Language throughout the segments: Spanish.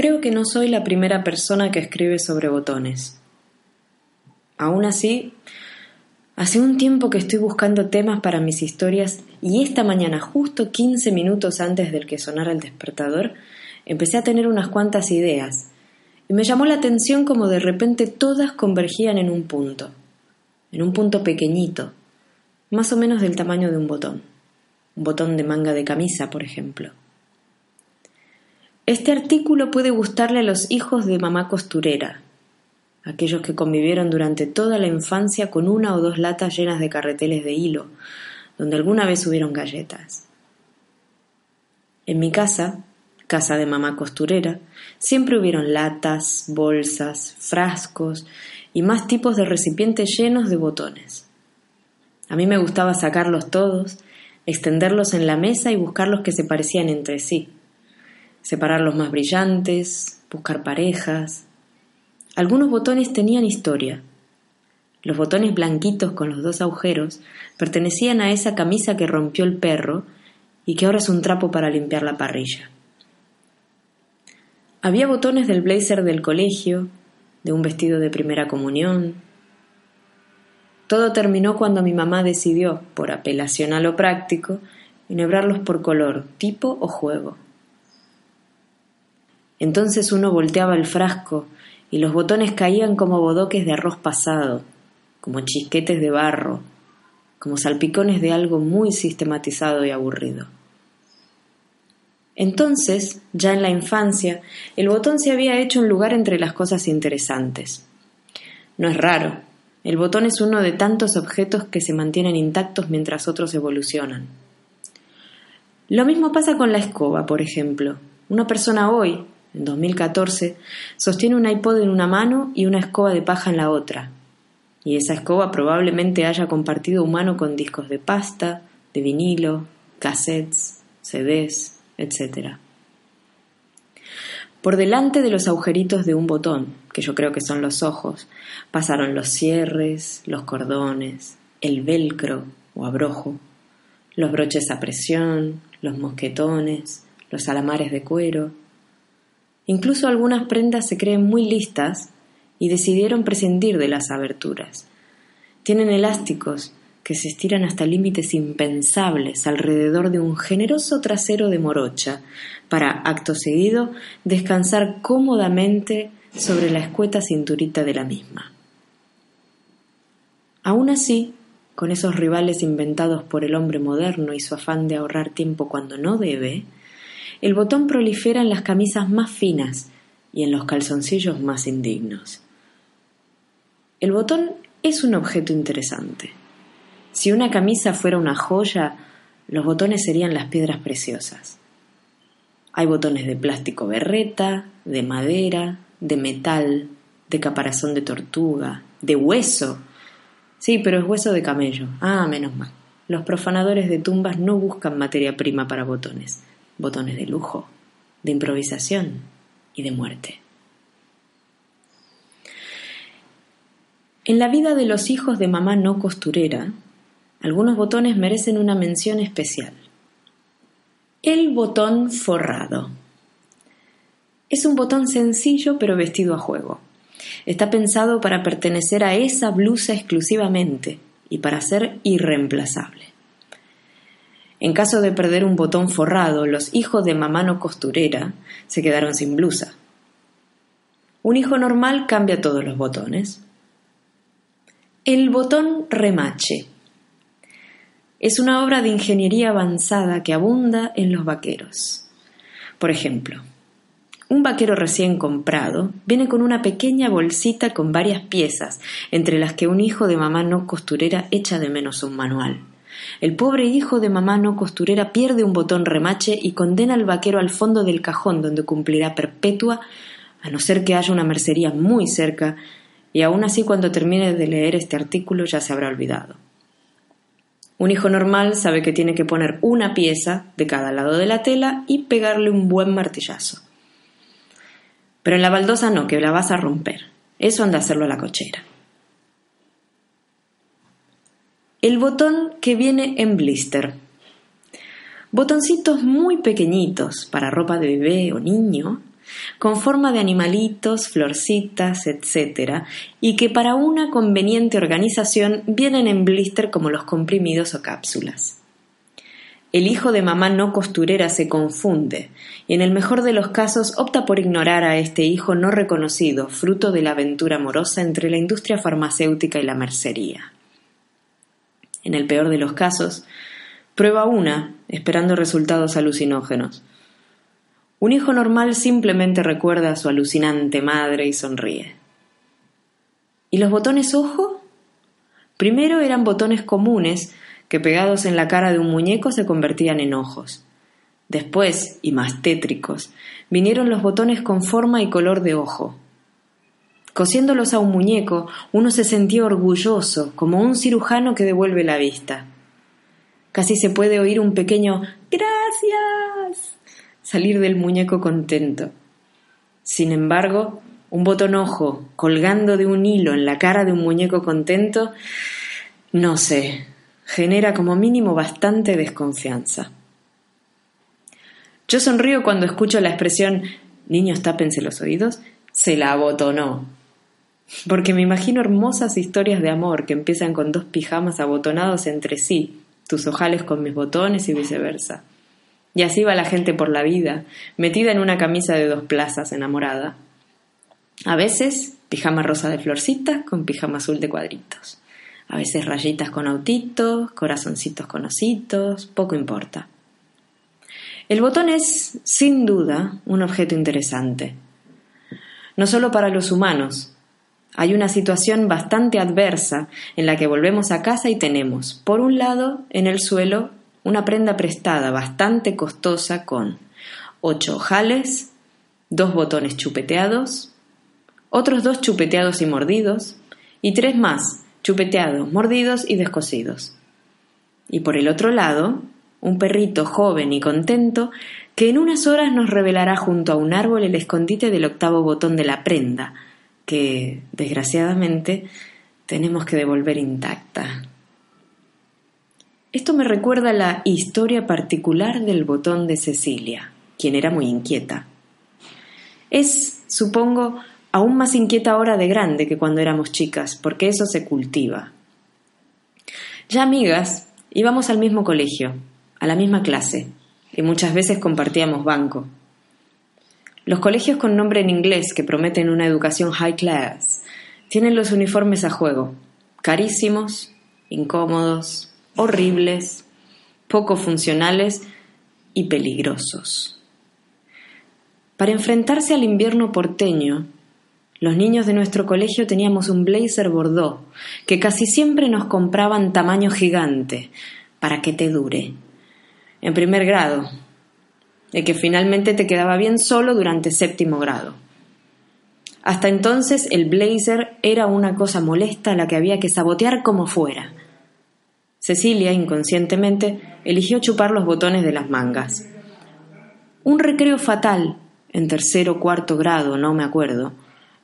Creo que no soy la primera persona que escribe sobre botones. Aún así, hace un tiempo que estoy buscando temas para mis historias y esta mañana, justo 15 minutos antes del que sonara el despertador, empecé a tener unas cuantas ideas y me llamó la atención como de repente todas convergían en un punto, en un punto pequeñito, más o menos del tamaño de un botón, un botón de manga de camisa, por ejemplo. Este artículo puede gustarle a los hijos de mamá costurera, aquellos que convivieron durante toda la infancia con una o dos latas llenas de carreteles de hilo, donde alguna vez hubieron galletas. En mi casa, casa de mamá costurera, siempre hubieron latas, bolsas, frascos y más tipos de recipientes llenos de botones. A mí me gustaba sacarlos todos, extenderlos en la mesa y buscar los que se parecían entre sí separar los más brillantes, buscar parejas. Algunos botones tenían historia. Los botones blanquitos con los dos agujeros pertenecían a esa camisa que rompió el perro y que ahora es un trapo para limpiar la parrilla. Había botones del blazer del colegio, de un vestido de primera comunión. Todo terminó cuando mi mamá decidió, por apelación a lo práctico, enhebrarlos por color, tipo o juego. Entonces uno volteaba el frasco y los botones caían como bodoques de arroz pasado, como chisquetes de barro, como salpicones de algo muy sistematizado y aburrido. Entonces, ya en la infancia, el botón se había hecho un lugar entre las cosas interesantes. No es raro, el botón es uno de tantos objetos que se mantienen intactos mientras otros evolucionan. Lo mismo pasa con la escoba, por ejemplo. Una persona hoy, en 2014, sostiene un iPod en una mano y una escoba de paja en la otra. Y esa escoba probablemente haya compartido humano con discos de pasta, de vinilo, cassettes, CDs, etc. Por delante de los agujeritos de un botón, que yo creo que son los ojos, pasaron los cierres, los cordones, el velcro o abrojo, los broches a presión, los mosquetones, los alamares de cuero, Incluso algunas prendas se creen muy listas y decidieron prescindir de las aberturas. Tienen elásticos que se estiran hasta límites impensables alrededor de un generoso trasero de morocha, para, acto seguido, descansar cómodamente sobre la escueta cinturita de la misma. Aún así, con esos rivales inventados por el hombre moderno y su afán de ahorrar tiempo cuando no debe, el botón prolifera en las camisas más finas y en los calzoncillos más indignos. El botón es un objeto interesante. Si una camisa fuera una joya, los botones serían las piedras preciosas. Hay botones de plástico berreta, de madera, de metal, de caparazón de tortuga, de hueso. Sí, pero es hueso de camello. Ah, menos mal. Los profanadores de tumbas no buscan materia prima para botones botones de lujo, de improvisación y de muerte. En la vida de los hijos de mamá no costurera, algunos botones merecen una mención especial. El botón forrado. Es un botón sencillo pero vestido a juego. Está pensado para pertenecer a esa blusa exclusivamente y para ser irreemplazable. En caso de perder un botón forrado, los hijos de mamá no costurera se quedaron sin blusa. Un hijo normal cambia todos los botones. El botón remache. Es una obra de ingeniería avanzada que abunda en los vaqueros. Por ejemplo, un vaquero recién comprado viene con una pequeña bolsita con varias piezas, entre las que un hijo de mamá no costurera echa de menos un manual el pobre hijo de mamá no costurera pierde un botón remache y condena al vaquero al fondo del cajón donde cumplirá perpetua, a no ser que haya una mercería muy cerca, y aún así cuando termine de leer este artículo ya se habrá olvidado. Un hijo normal sabe que tiene que poner una pieza de cada lado de la tela y pegarle un buen martillazo. Pero en la baldosa no, que la vas a romper. Eso anda a hacerlo a la cochera. El botón que viene en blister. Botoncitos muy pequeñitos para ropa de bebé o niño, con forma de animalitos, florcitas, etc., y que para una conveniente organización vienen en blister como los comprimidos o cápsulas. El hijo de mamá no costurera se confunde y en el mejor de los casos opta por ignorar a este hijo no reconocido, fruto de la aventura amorosa entre la industria farmacéutica y la mercería en el peor de los casos, prueba una, esperando resultados alucinógenos. Un hijo normal simplemente recuerda a su alucinante madre y sonríe. ¿Y los botones ojo? Primero eran botones comunes que pegados en la cara de un muñeco se convertían en ojos. Después, y más tétricos, vinieron los botones con forma y color de ojo, Cosiéndolos a un muñeco, uno se sentía orgulloso, como un cirujano que devuelve la vista. Casi se puede oír un pequeño gracias salir del muñeco contento. Sin embargo, un botón ojo colgando de un hilo en la cara de un muñeco contento, no sé, genera como mínimo bastante desconfianza. Yo sonrío cuando escucho la expresión niños tápense los oídos, se la abotonó, porque me imagino hermosas historias de amor que empiezan con dos pijamas abotonados entre sí, tus ojales con mis botones y viceversa. Y así va la gente por la vida, metida en una camisa de dos plazas enamorada. A veces pijama rosa de florcitas con pijama azul de cuadritos. A veces rayitas con autitos, corazoncitos con ositos, poco importa. El botón es, sin duda, un objeto interesante. No solo para los humanos, hay una situación bastante adversa en la que volvemos a casa y tenemos, por un lado, en el suelo, una prenda prestada bastante costosa con ocho ojales, dos botones chupeteados, otros dos chupeteados y mordidos, y tres más, chupeteados, mordidos y descosidos. Y por el otro lado, un perrito joven y contento que en unas horas nos revelará junto a un árbol el escondite del octavo botón de la prenda, que desgraciadamente tenemos que devolver intacta. Esto me recuerda la historia particular del botón de Cecilia, quien era muy inquieta. Es, supongo, aún más inquieta ahora de grande que cuando éramos chicas, porque eso se cultiva. Ya amigas, íbamos al mismo colegio, a la misma clase, y muchas veces compartíamos banco. Los colegios con nombre en inglés que prometen una educación high class tienen los uniformes a juego, carísimos, incómodos, horribles, poco funcionales y peligrosos. Para enfrentarse al invierno porteño, los niños de nuestro colegio teníamos un blazer bordó que casi siempre nos compraban tamaño gigante para que te dure. En primer grado, de que finalmente te quedaba bien solo durante séptimo grado. Hasta entonces el blazer era una cosa molesta a la que había que sabotear como fuera. Cecilia, inconscientemente, eligió chupar los botones de las mangas. Un recreo fatal, en tercero o cuarto grado, no me acuerdo.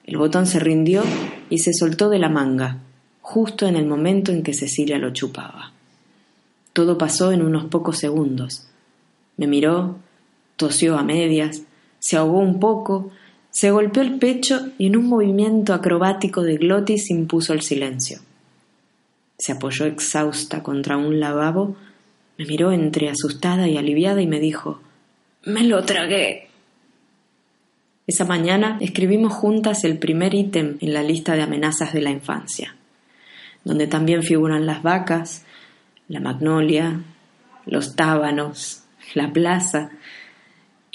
El botón se rindió y se soltó de la manga, justo en el momento en que Cecilia lo chupaba. Todo pasó en unos pocos segundos. Me miró, tosió a medias, se ahogó un poco, se golpeó el pecho y en un movimiento acrobático de glotis impuso el silencio. Se apoyó exhausta contra un lavabo, me miró entre asustada y aliviada y me dijo Me lo tragué. Esa mañana escribimos juntas el primer ítem en la lista de amenazas de la infancia, donde también figuran las vacas, la magnolia, los tábanos, la plaza